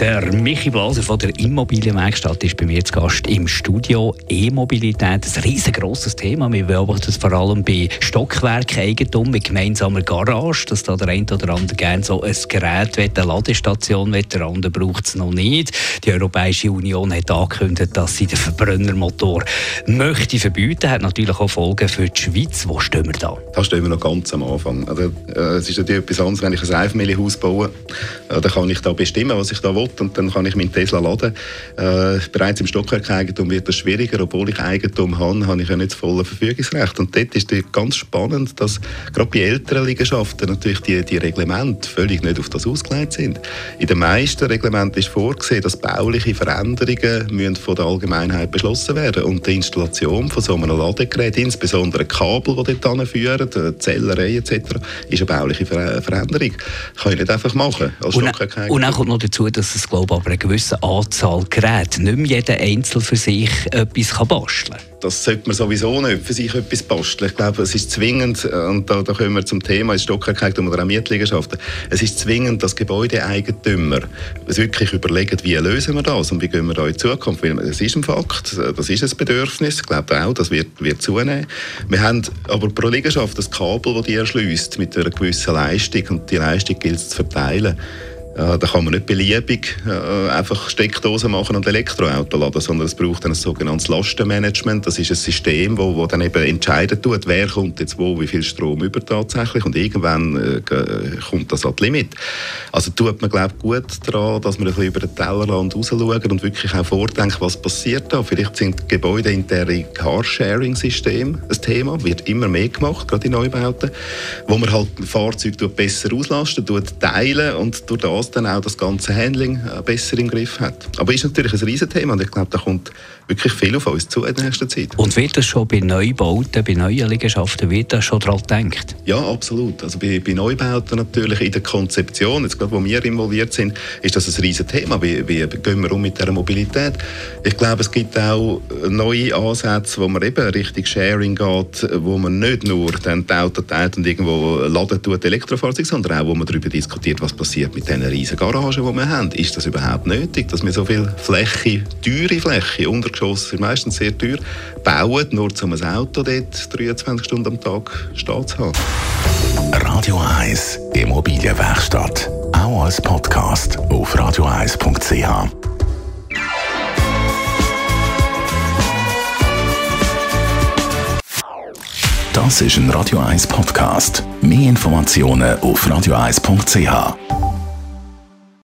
Der Michi Blaser von der Immobilienwerkstatt ist bei mir zu Gast im Studio. E-Mobilität, ein riesengroßes Thema. Wir beobachten es vor allem bei Stockwerkeigentum mit gemeinsamer Garage, dass da der eine oder andere gerne so ein Gerät will, eine Ladestation will, der andere braucht es noch nicht. Die Europäische Union hat angekündigt, dass sie den Verbrennermotor möchte verbieten. Hat natürlich auch Folgen für die Schweiz. Wo stehen wir da? Da stehen wir noch ganz am Anfang. Also, äh, es ist natürlich etwas anderes, wenn ich ein Einfamilienhaus baue. Äh, dann kann ich da bestimmen, was ich da will und dann kann ich meinen Tesla laden. Äh, bereits im Stockwerkeigentum wird das schwieriger. Obwohl ich Eigentum habe, habe ich ja nicht das volle Verfügungsrecht. Und dort ist es ganz spannend, dass gerade bei älteren Liegenschaften natürlich die, die Reglemente völlig nicht auf das ausgelegt sind. In den meisten Reglementen ist vorgesehen, dass bauliche Veränderungen müssen von der Allgemeinheit beschlossen werden und die Installation von so einem Ladegerät, insbesondere Kabel, die dort führen, Zellerei etc., ist eine bauliche Veränderung. Kann ich nicht einfach machen als und, und dann kommt noch dazu, dass es glaube aber eine gewisse Anzahl Geräte nicht mehr jeder einzeln für sich etwas kann basteln kann. Das sollte man sowieso nicht für sich etwas basteln. Ich glaube, es ist zwingend, und da, da kommen wir zum Thema, ist Stockwerkeigentum oder auch Mietliegenschaften, es ist zwingend, dass Gebäudeeigentümer wirklich überlegen, wie lösen wir das und wie gehen wir da in Zukunft. Weil es ist ein Fakt, das ist ein Bedürfnis, ich glaube auch, das wird, wird zunehmen. Wir haben aber pro Liegenschaft das Kabel, das die erschließt, mit einer gewissen Leistung und die Leistung gilt es zu verteilen. Ja, da kann man nicht beliebig äh, einfach Steckdosen machen und Elektroauto laden, sondern es braucht ein sogenanntes Lastenmanagement. Das ist ein System, wo, wo dann eben entscheiden tut, wer kommt jetzt wo, wie viel Strom über tatsächlich und irgendwann äh, kommt das an das Limit. Also tut man glaube gut daran, dass man ein bisschen über den Tellerrand raus schauen und wirklich auch vordenken, was passiert da. Vielleicht sind gebäudeinterne Carsharing-Systeme ein Thema, wird immer mehr gemacht, gerade in Neubauten, wo man halt Fahrzeuge besser auslastet, teilen und durch das das dann auch das ganze Handling äh, besser im Griff hat. Aber ist natürlich ein Riesenthema und ich glaube, da kommt wirklich viel auf uns zu in der nächsten Zeit. Und wird das schon bei Neubauten, bei neuen Liegenschaften, wird das schon daran gedacht? Ja, absolut. Also bei, bei Neubauten natürlich in der Konzeption, jetzt gerade wo wir involviert sind, ist das ein Riesenthema. Wie, wie gehen wir um mit der Mobilität? Ich glaube, es gibt auch neue Ansätze, wo man eben Richtung Sharing geht, wo man nicht nur dann die Auto teilt und irgendwo laden tut Elektrofahrzeuge, sondern auch, wo man darüber diskutiert, was passiert mit diesen riesen Garagen, die wir haben. Ist das überhaupt nötig, dass wir so viel Fläche, teure Fläche, Untergeschoss sind meistens sehr teuer, bauen, nur um ein Auto dort 23 Stunden am Tag stehen zu haben? Radio 1 Immobilienwerkstatt. Auch als Podcast auf radio1.ch. Das ist ein Radio 1 Podcast. Mehr Informationen auf radio1.ch.